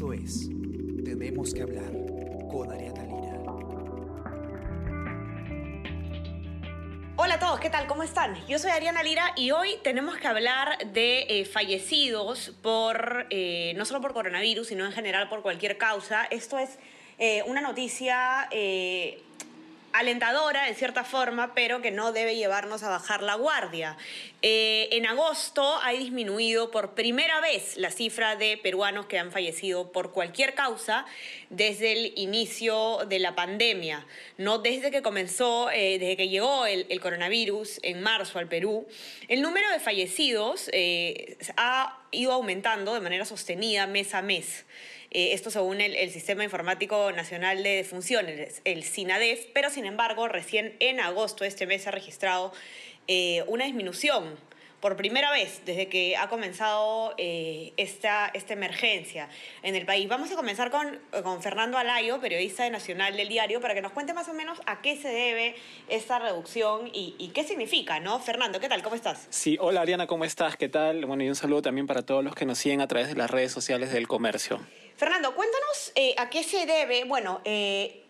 Esto es Tenemos que hablar con Ariana Lira. Hola a todos, ¿qué tal? ¿Cómo están? Yo soy Ariana Lira y hoy tenemos que hablar de eh, fallecidos por, eh, no solo por coronavirus, sino en general por cualquier causa. Esto es eh, una noticia alentadora en cierta forma, pero que no debe llevarnos a bajar la guardia. Eh, en agosto ha disminuido por primera vez la cifra de peruanos que han fallecido por cualquier causa desde el inicio de la pandemia, no desde que comenzó, eh, desde que llegó el, el, coronavirus en marzo al Perú. El número de fallecidos eh, ha ido aumentando de manera sostenida mes a mes. Eh, esto según el, Sistema Informático Nacional de Defunciones, el SINADEF, pero sin embargo recién en agosto de este mes se ha registrado eh, una disminución por primera vez desde que ha comenzado eh, esta, esta emergencia en el país. Vamos a comenzar con, con Fernando Alayo, periodista de Nacional del Diario, para que nos cuente más o menos a qué se debe esta reducción y, y qué significa, ¿no? Fernando, ¿qué tal? ¿Cómo estás? Sí, hola Ariana, ¿cómo estás? ¿Qué tal? Bueno, y un saludo también para todos los que nos siguen a través de las redes sociales del comercio. Fernando, cuéntanos eh, a qué se debe, bueno, eh,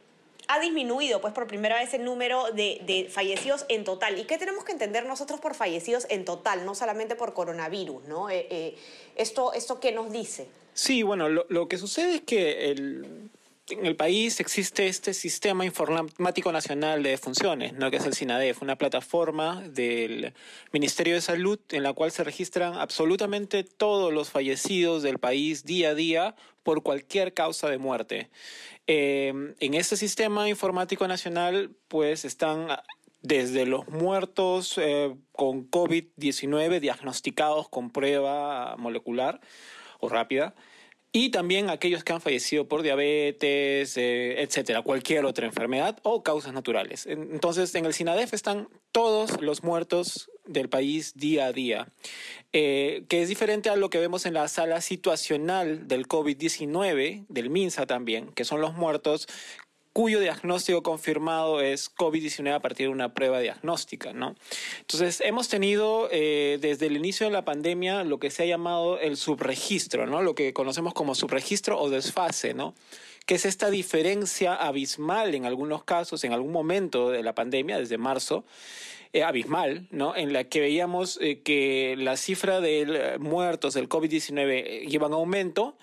ha disminuido pues por primera vez el número de, fallecidos en total. ¿Y qué tenemos que entender nosotros por fallecidos en total, no solamente por coronavirus? ¿no? Eh, esto, ¿Esto qué nos dice? Sí, bueno, lo que sucede es que el, en el país existe este Sistema Informático Nacional de Defunciones, ¿no? que es el SINADEF, una plataforma del Ministerio de Salud en la cual se registran absolutamente todos los fallecidos del país día a día por cualquier causa de muerte. Eh, en este Sistema Informático Nacional, pues están desde los muertos eh, con COVID-19 diagnosticados con prueba molecular o rápida, y también aquellos que han fallecido por diabetes, eh, etcétera, cualquier otra enfermedad o causas naturales. Entonces, en el SINADEF están todos los muertos del país día a día, eh, que es diferente a lo que vemos en la sala situacional del COVID-19, del MINSA también, que son los muertos cuyo diagnóstico confirmado es COVID-19 a partir de una prueba diagnóstica, ¿no? Entonces, hemos tenido eh, desde el inicio de la pandemia lo que se ha llamado el subregistro, ¿no? Lo que conocemos como subregistro o desfase, ¿no? que es esta diferencia abismal en algunos casos, en algún momento de la pandemia, desde marzo, eh, abismal, ¿no? En la que veíamos eh, que la cifra de muertos del COVID-19 lleva en aumento,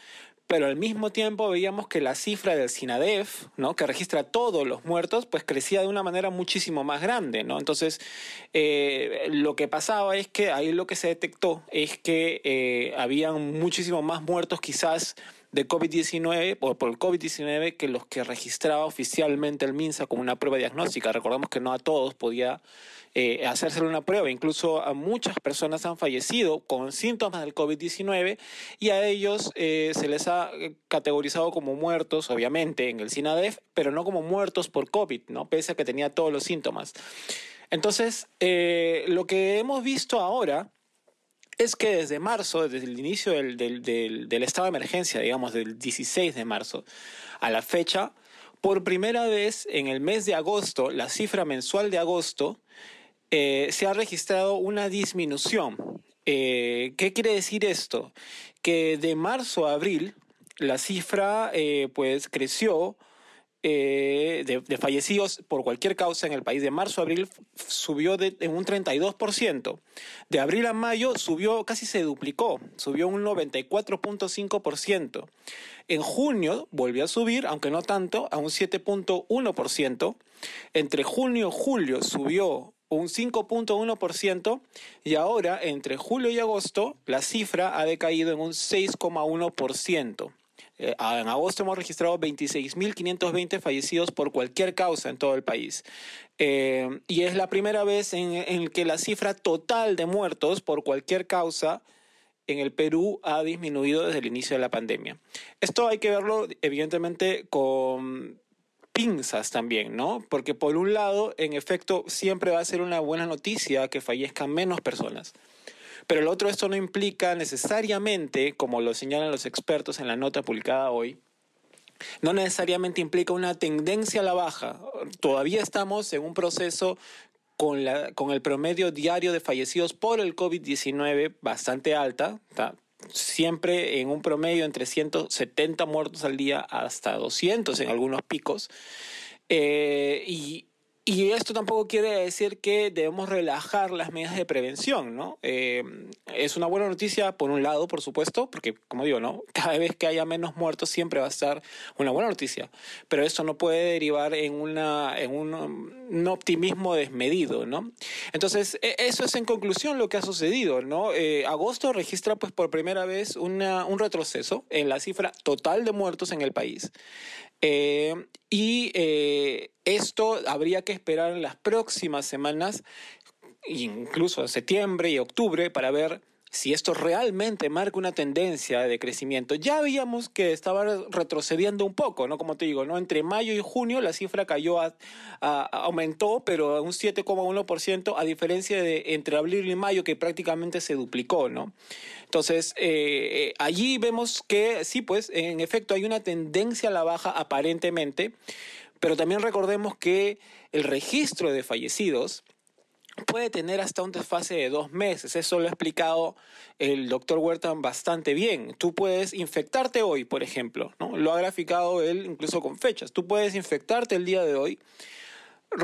pero al mismo tiempo veíamos que la cifra del SINADEF, ¿no? que registra todos los muertos, pues crecía de una manera muchísimo más grande. ¿no? Entonces, eh, lo que pasaba es que ahí lo que se detectó es que eh, habían muchísimo más muertos quizás de COVID-19 o por el COVID-19 que los que registraba oficialmente el MINSA como una prueba diagnóstica. Recordemos que no a todos podía eh, una prueba. Incluso a muchas personas han fallecido con síntomas del COVID-19 y a ellos eh, se les ha categorizado como muertos, obviamente, en el SINADEF, pero no como muertos por COVID, ¿no? pese a que tenía todos los síntomas. Entonces, eh, lo que hemos visto ahora es que desde marzo, desde el inicio del, del, estado de emergencia, digamos, del 16 de marzo a la fecha, por primera vez en el mes de agosto, la cifra mensual de agosto, eh, se ha registrado una disminución. Eh, ¿Qué quiere decir esto? Que de marzo a abril la cifra eh, pues creció de, de, fallecidos por cualquier causa en el país de marzo a abril subió de, en un 32%. De abril a mayo subió, casi se duplicó, subió un 94.5%. En junio volvió a subir, aunque no tanto, a un 7.1%. Entre junio y julio subió un 5.1% y ahora entre julio y agosto la cifra ha decaído en un 6,1%. Eh, en agosto hemos registrado 26.520 fallecidos por cualquier causa en todo el país. Eh, y es la primera vez en, en, que la cifra total de muertos por cualquier causa en el Perú ha disminuido desde el inicio de la pandemia. Esto hay que verlo evidentemente con pinzas también, ¿no? Porque por un lado, en efecto, siempre va a ser una buena noticia que fallezcan menos personas. Pero el otro, esto no implica necesariamente, como lo señalan los expertos en la nota publicada hoy, no necesariamente implica una tendencia a la baja. Todavía estamos en un proceso con, la, con el promedio diario de fallecidos por el COVID-19 bastante alta, siempre en un promedio entre 170 muertos al día hasta 200 en algunos picos. Eh, y esto tampoco quiere decir que debemos relajar las medidas de prevención, ¿no? Eh, es una buena noticia por un lado, por supuesto, porque como digo, ¿no? Cada vez que haya menos muertos siempre va a estar una buena noticia, pero esto no puede derivar en, una, en un, optimismo desmedido, ¿no? Entonces, e, eso es en conclusión lo que ha sucedido, ¿no? Eh, agosto registra pues por primera vez un retroceso en la cifra total de muertos en el país. Eh, y eh, esto habría que esperar en las próximas semanas, incluso septiembre y octubre, para ver si esto realmente marca una tendencia de crecimiento. Ya veíamos que estaba retrocediendo un poco, ¿no? Como te digo, ¿no? Entre mayo y junio la cifra cayó, a, aumentó, pero un 7,1%, a diferencia de entre abril y mayo, que prácticamente se duplicó, ¿no? Entonces, eh, eh, allí vemos que sí, pues, en efecto, hay una tendencia a la baja aparentemente, pero también recordemos que el registro de fallecidos, puede tener hasta un desfase de dos meses. Eso lo ha explicado el doctor Huerta bastante bien. Tú puedes infectarte hoy, por ejemplo, ¿no? Lo ha graficado él incluso con fechas. Tú puedes infectarte el día de hoy,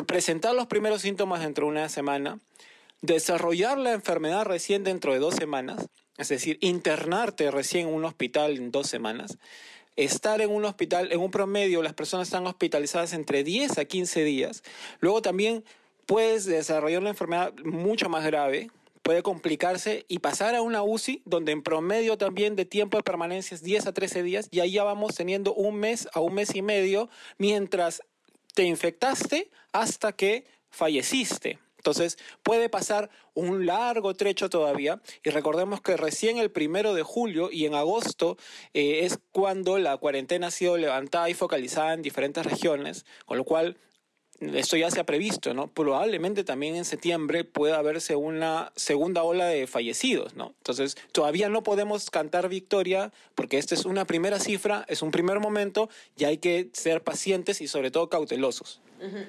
presentar los primeros síntomas dentro de una semana, desarrollar la enfermedad recién dentro de dos semanas, es decir, internarte recién en un hospital en dos semanas, estar en un hospital, en un promedio, las personas están hospitalizadas entre 10 a 15 días, luego también puedes desarrollar una enfermedad mucho más grave, puede complicarse y pasar a una UCI donde en promedio también de tiempo de permanencia es 10 a 13 días y ahí ya vamos teniendo un mes a un mes y medio mientras te infectaste hasta que falleciste. Entonces puede pasar un largo trecho todavía y recordemos que recién el primero de julio y en agosto eh, es cuando la cuarentena ha sido levantada y focalizada en diferentes regiones, con lo cual esto ya se ha previsto, ¿no? Probablemente también en septiembre pueda haberse una segunda ola de fallecidos, ¿no? Entonces, todavía no podemos cantar victoria porque esta es una primera cifra, es un primer momento y hay que ser pacientes y sobre todo cautelosos.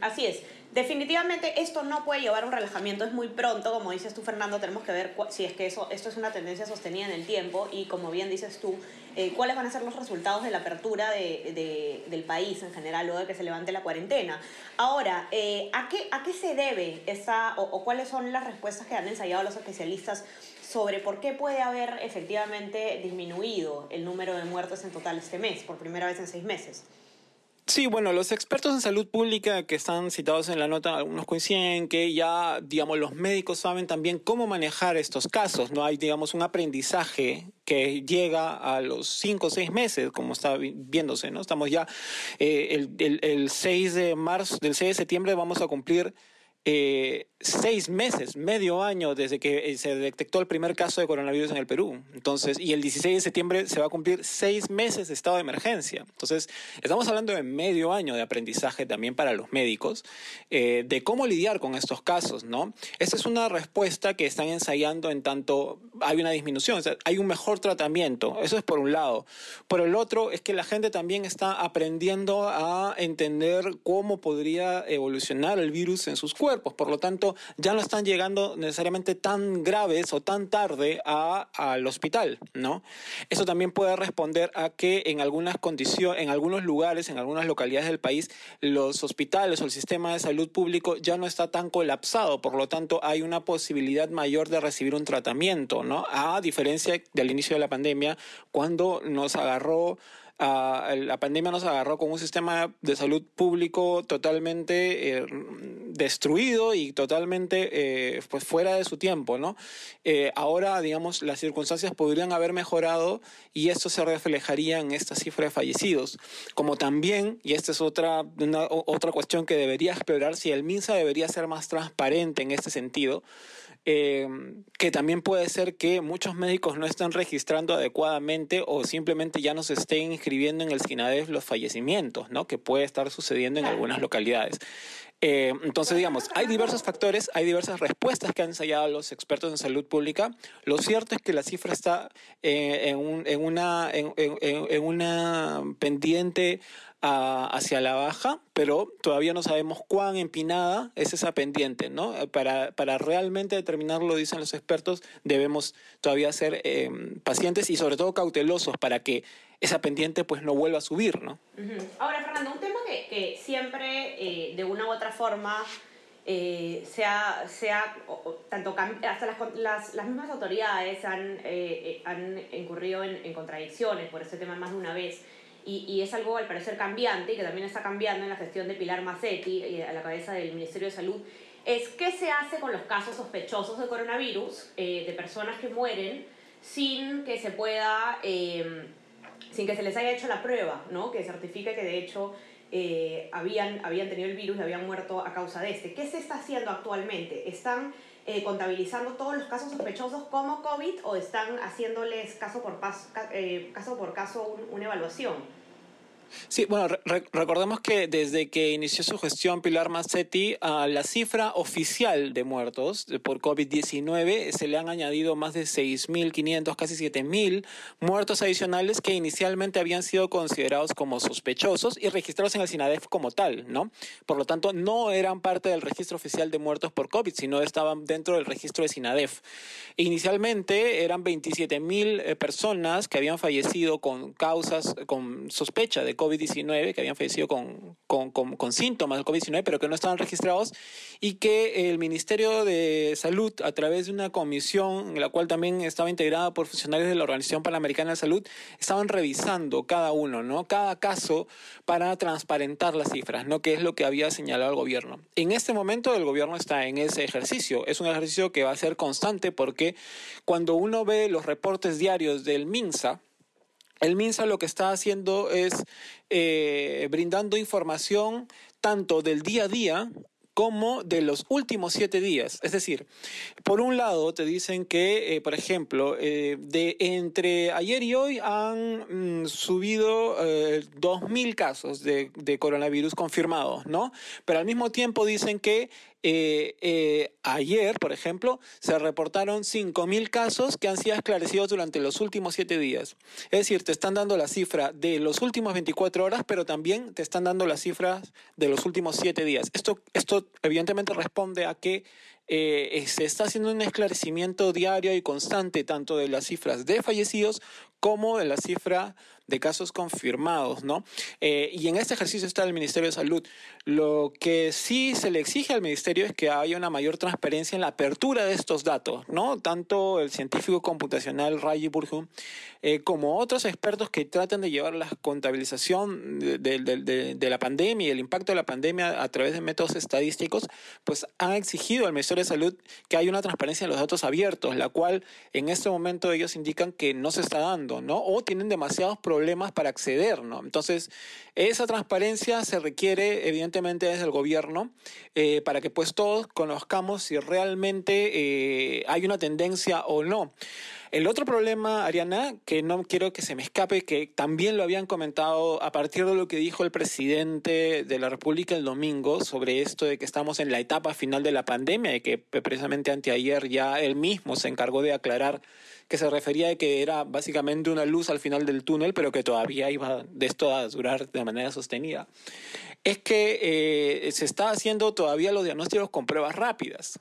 Así es. Definitivamente esto no puede llevar a un relajamiento, es muy pronto, como dices tú Fernando, tenemos que ver si es que eso, esto es una tendencia sostenida en el tiempo y como bien dices tú, eh, cuáles van a ser los resultados de la apertura de, del país en general luego de que se levante la cuarentena. Ahora, eh, ¿a, qué, ¿a qué se debe esa, o, cuáles son las respuestas que han ensayado los especialistas sobre por qué puede haber efectivamente disminuido el número de muertos en total este mes, por primera vez en seis meses? Sí, bueno, los expertos en salud pública que están citados en la nota, algunos coinciden que ya, digamos, los médicos saben también cómo manejar estos casos. No hay, digamos, un aprendizaje que llega a los cinco o seis meses, como está viéndose, ¿no? Estamos ya, eh, el, el, el 6 de marzo, del 6 de septiembre vamos a cumplir eh, seis meses, medio año desde que eh, se detectó el primer caso de coronavirus en el Perú. Entonces, y el 16 de septiembre se va a cumplir seis meses de estado de emergencia. Entonces, estamos hablando de medio año de aprendizaje también para los médicos eh, de cómo lidiar con estos casos, ¿no? Esta es una respuesta que están ensayando en tanto hay una disminución, o sea, hay un mejor tratamiento. Eso es por un lado. Por el otro, es que la gente también está aprendiendo a entender cómo podría evolucionar el virus en sus cuerpos por lo tanto, ya no están llegando necesariamente tan graves o tan tarde al hospital, ¿no? Eso también puede responder a que en algunas condiciones, en algunos lugares, en algunas localidades del país, los hospitales o el sistema de salud público ya no está tan colapsado, por lo tanto, hay una posibilidad mayor de recibir un tratamiento, ¿no? A diferencia del inicio de la pandemia, cuando nos agarró la pandemia nos agarró con un sistema de salud público totalmente eh, destruido y totalmente eh, pues fuera de su tiempo, ¿no? Eh, ahora, digamos, las circunstancias podrían haber mejorado y esto se reflejaría en esta cifra de fallecidos. Como también, y esta es otra, otra cuestión que debería explorar, si el MINSA debería ser más transparente en este sentido, eh, que también puede ser que muchos médicos no estén registrando adecuadamente o simplemente ya no se estén inscribiendo en el SINADEF los fallecimientos, ¿no? que puede estar sucediendo en algunas localidades. Eh, entonces, digamos, hay diversos factores, hay diversas respuestas que han ensayado los expertos en salud pública. Lo cierto es que la cifra está eh, en, en, una, en, en, una pendiente hacia la baja, pero todavía no sabemos cuán empinada es esa pendiente, ¿no? Para, para realmente determinarlo, dicen los expertos, debemos todavía ser eh, pacientes y sobre todo cautelosos para que esa pendiente pues no vuelva a subir, ¿no? Ahora, Fernando, un tema que, siempre eh, de una u otra forma eh, sea, sea tanto hasta las, las, las, mismas autoridades han, han incurrido en, en contradicciones por ese tema más de una vez y, es algo al parecer cambiante y que también está cambiando en la gestión de Pilar Massetti eh, a la cabeza del Ministerio de Salud, es qué se hace con los casos sospechosos de coronavirus, eh, de personas que mueren sin que se pueda, em, sin que se les haya hecho la prueba, ¿no? que certifique que de hecho eh, habían, habían tenido el virus y habían muerto a causa de este. ¿Qué se está haciendo actualmente? ¿Están contabilizando todos los casos sospechosos como COVID o están haciéndoles caso por, caso, por caso una evaluación? Sí, bueno, recordemos que desde que inició su gestión Pilar Massetti, a la cifra oficial de muertos por COVID-19 se le han añadido más de 6.500, casi 7.000 muertos adicionales que inicialmente habían sido considerados como sospechosos y registrados en el SINADEF como tal, ¿no? Por lo tanto, no eran parte del registro oficial de muertos por COVID, sino estaban dentro del registro de SINADEF. Inicialmente eran 27.000 eh, personas que habían fallecido con causas, con sospecha de COVID-19, que habían fallecido con, con, con, síntomas del COVID-19, pero que no estaban registrados, y que el Ministerio de Salud, a través de una comisión en la cual también estaba integrada por funcionarios de la Organización Panamericana de Salud, estaban revisando cada uno, ¿no? Cada caso para transparentar las cifras, ¿no? Que es lo que había señalado el gobierno. En este momento el gobierno está en ese ejercicio. Es un ejercicio que va a ser constante porque cuando uno ve los reportes diarios del MINSA, el MINSA lo que está haciendo es eh, brindando información tanto del día a día como de los últimos siete días. Es decir, por un lado te dicen que, eh, por ejemplo, eh, de entre ayer y hoy han mm, subido 2.000 casos de, coronavirus confirmados, ¿no? Pero al mismo tiempo dicen que eh, eh, ayer, por ejemplo, se reportaron 5.000 casos que han sido esclarecidos durante los últimos 7 días. Es decir, te están dando la cifra de los últimos 24 horas, pero también te están dando las cifras de los últimos 7 días. Esto, esto evidentemente responde a que eh, se está haciendo un esclarecimiento diario y constante tanto de las cifras de fallecidos como de la cifra de casos confirmados, ¿no? Eh, y en este ejercicio está el Ministerio de Salud. Lo que sí se le exige al Ministerio es que haya una mayor transparencia en la apertura de estos datos, ¿no? Tanto el científico computacional Raji Burhu eh, como otros expertos que tratan de llevar la contabilización de, la pandemia y el impacto de la pandemia a través de métodos estadísticos, pues han exigido al Ministerio de Salud que haya una transparencia en los datos abiertos, la cual en este momento ellos indican que no se está dando, ¿no? O tienen demasiados problemas para acceder, ¿no? Entonces, esa transparencia se requiere evidentemente desde el gobierno eh, para que pues todos conozcamos si realmente eh, hay una tendencia o no. El otro problema, Ariana, que no quiero que se me escape, que también lo habían comentado a partir de lo que dijo el presidente de la República el domingo sobre esto de que estamos en la etapa final de la pandemia y que precisamente anteayer ya él mismo se encargó de aclarar que se refería a que era básicamente una luz al final del túnel, pero que todavía iba de esto a durar de manera sostenida. Es que eh, se está haciendo todavía los diagnósticos con pruebas rápidas.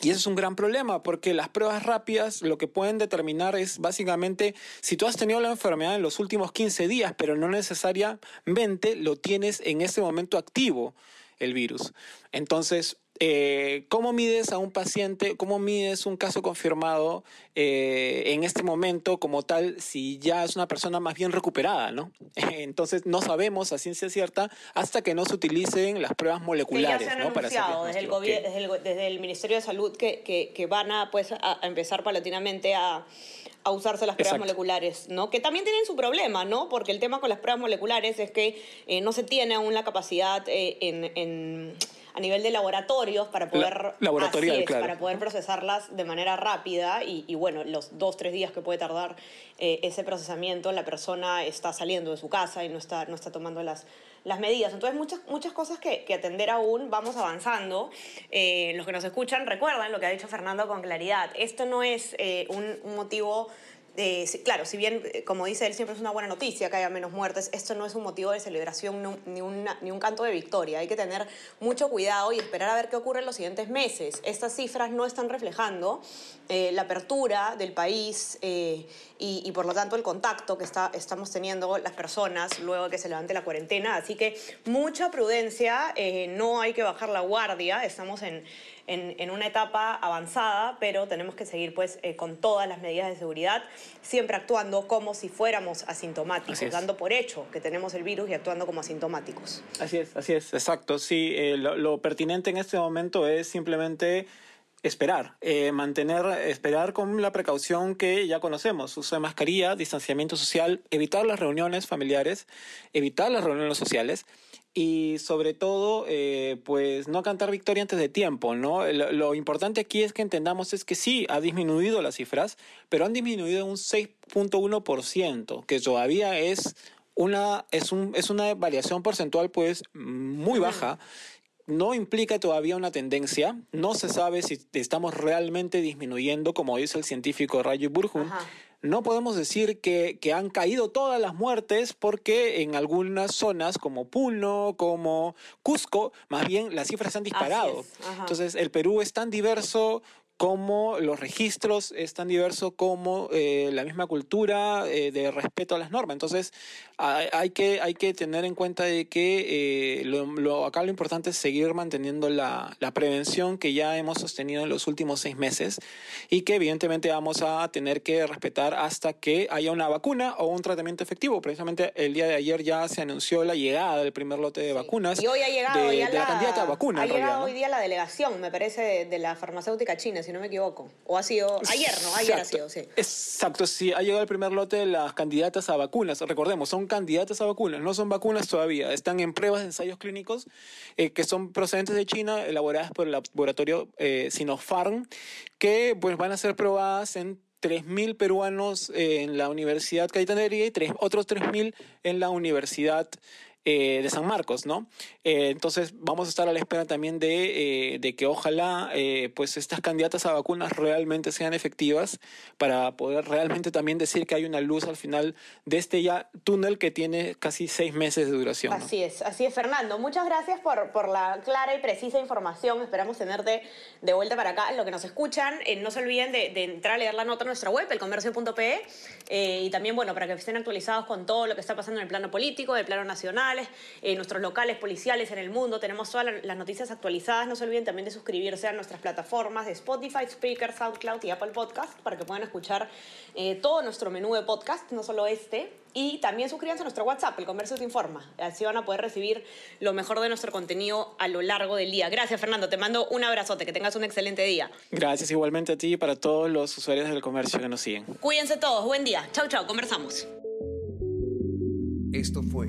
Y eso es un gran problema porque las pruebas rápidas lo que pueden determinar es básicamente si tú has tenido la enfermedad en los últimos 15 días, pero no necesariamente lo tienes en ese momento activo el virus. Entonces, eh, ¿cómo mides a un paciente, cómo mides un caso confirmado eh, en este momento como tal si ya es una persona más bien recuperada, ¿no? Entonces no sabemos a ciencia cierta hasta que no se utilicen las pruebas moleculares, que ya se han ¿no? Anunciado desde, el desde, el, desde, el Ministerio de Salud que, que, que van a, pues, a empezar paulatinamente a a usarse las pruebas moleculares, ¿no? Que también tienen su problema, ¿no? Porque el tema con las pruebas moleculares es que eh, no se tiene aún la capacidad en a nivel de laboratorios para poder, para poder procesarlas de manera rápida y, bueno, los dos, tres días que puede tardar eh, ese procesamiento, la persona está saliendo de su casa y no está, no está tomando las, las medidas. Entonces, muchas, muchas cosas que, que atender aún, vamos avanzando. Eh, los que nos escuchan recuerdan lo que ha dicho Fernando con claridad. Esto no es eh, un, un motivo claro, si bien, eh, como dice él, siempre es una buena noticia que haya menos muertes, esto no es un motivo de celebración ni, ni un canto de victoria. Hay que tener mucho cuidado y esperar a ver qué ocurre en los siguientes meses. Estas cifras no están reflejando eh, la apertura del país eh, y, por lo tanto el contacto que estamos teniendo las personas luego de que se levante la cuarentena. Así que mucha prudencia, no hay que bajar la guardia, estamos en en, una etapa avanzada, pero tenemos que seguir pues eh, con todas las medidas de seguridad, siempre actuando como si fuéramos asintomáticos, dando por hecho que tenemos el virus y actuando como asintomáticos. Así es, así es, exacto. Sí, eh, lo, pertinente en este momento es simplemente esperar, eh, mantener, esperar con la precaución que ya conocemos, uso de mascarilla, distanciamiento social, evitar las reuniones familiares, evitar las reuniones sociales y sobre todo, eh, pues no cantar victoria antes de tiempo, ¿no? Lo, importante aquí es que entendamos es que sí, ha disminuido las cifras, pero han disminuido un 6.1%, que todavía es una, es, un, es una variación porcentual pues muy baja. No implica todavía una tendencia, no se sabe si estamos realmente disminuyendo, como dice el científico Rayo Burjun, no podemos decir que, han caído todas las muertes porque en algunas zonas como Puno, como Cusco, más bien las cifras han disparado. Entonces el Perú es tan diverso como los registros es tan diverso como eh, la misma cultura eh, de respeto a las normas. Entonces, hay, que, hay que tener en cuenta de que eh, lo, acá lo importante es seguir manteniendo la, la, prevención que ya hemos sostenido en los últimos seis meses y que evidentemente vamos a tener que respetar hasta que haya una vacuna o un tratamiento efectivo. Precisamente el día de ayer ya se anunció la llegada del primer lote de vacunas. Y hoy ha llegado de, ya la, candidata a vacuna. Ha llegado hoy día la delegación, me parece, de la farmacéutica china si no me equivoco. O ha sido ayer, ¿no? Ayer ha sido, sí. Exacto, sí, ha llegado el primer lote de las candidatas a vacunas. Recordemos, son candidatas a vacunas, no son vacunas todavía. Están en pruebas de ensayos clínicos eh, que son procedentes de China, elaboradas por el laboratorio eh, Sinopharm, que pues, van a ser probadas en 3.000 peruanos en la Universidad Cayetana y tres, otros 3.000 en la Universidad eh, de San Marcos, ¿no? Eh, entonces vamos a estar a la espera también de, eh, de que ojalá pues estas candidatas a vacunas realmente sean efectivas para poder realmente también decir que hay una luz al final de este ya túnel que tiene casi seis meses de duración. Así es, así es, Fernando. Muchas gracias por, por la clara y precisa información. Esperamos tenerte de vuelta para acá. Lo que nos escuchan, no se olviden de, de, entrar a leer la nota en nuestra web, elcomercio.pe, y también, bueno, para que estén actualizados con todo lo que está pasando en el plano político, en el plano nacional en nuestros locales policiales en el mundo. Tenemos todas las noticias actualizadas. No se olviden también de suscribirse a nuestras plataformas de Spotify, Speaker, SoundCloud y Apple Podcast para que puedan escuchar eh, todo nuestro menú de podcast, no solo este. Y también suscríbanse a nuestro WhatsApp, El Comercio Te Informa. Así van a poder recibir lo mejor de nuestro contenido a lo largo del día. Gracias, Fernando. Te mando un abrazote. Que tengas un excelente día. Gracias igualmente a ti y para todos los usuarios del comercio que nos siguen. Cuídense todos. Buen día. Chau, chau. Conversamos. Esto fue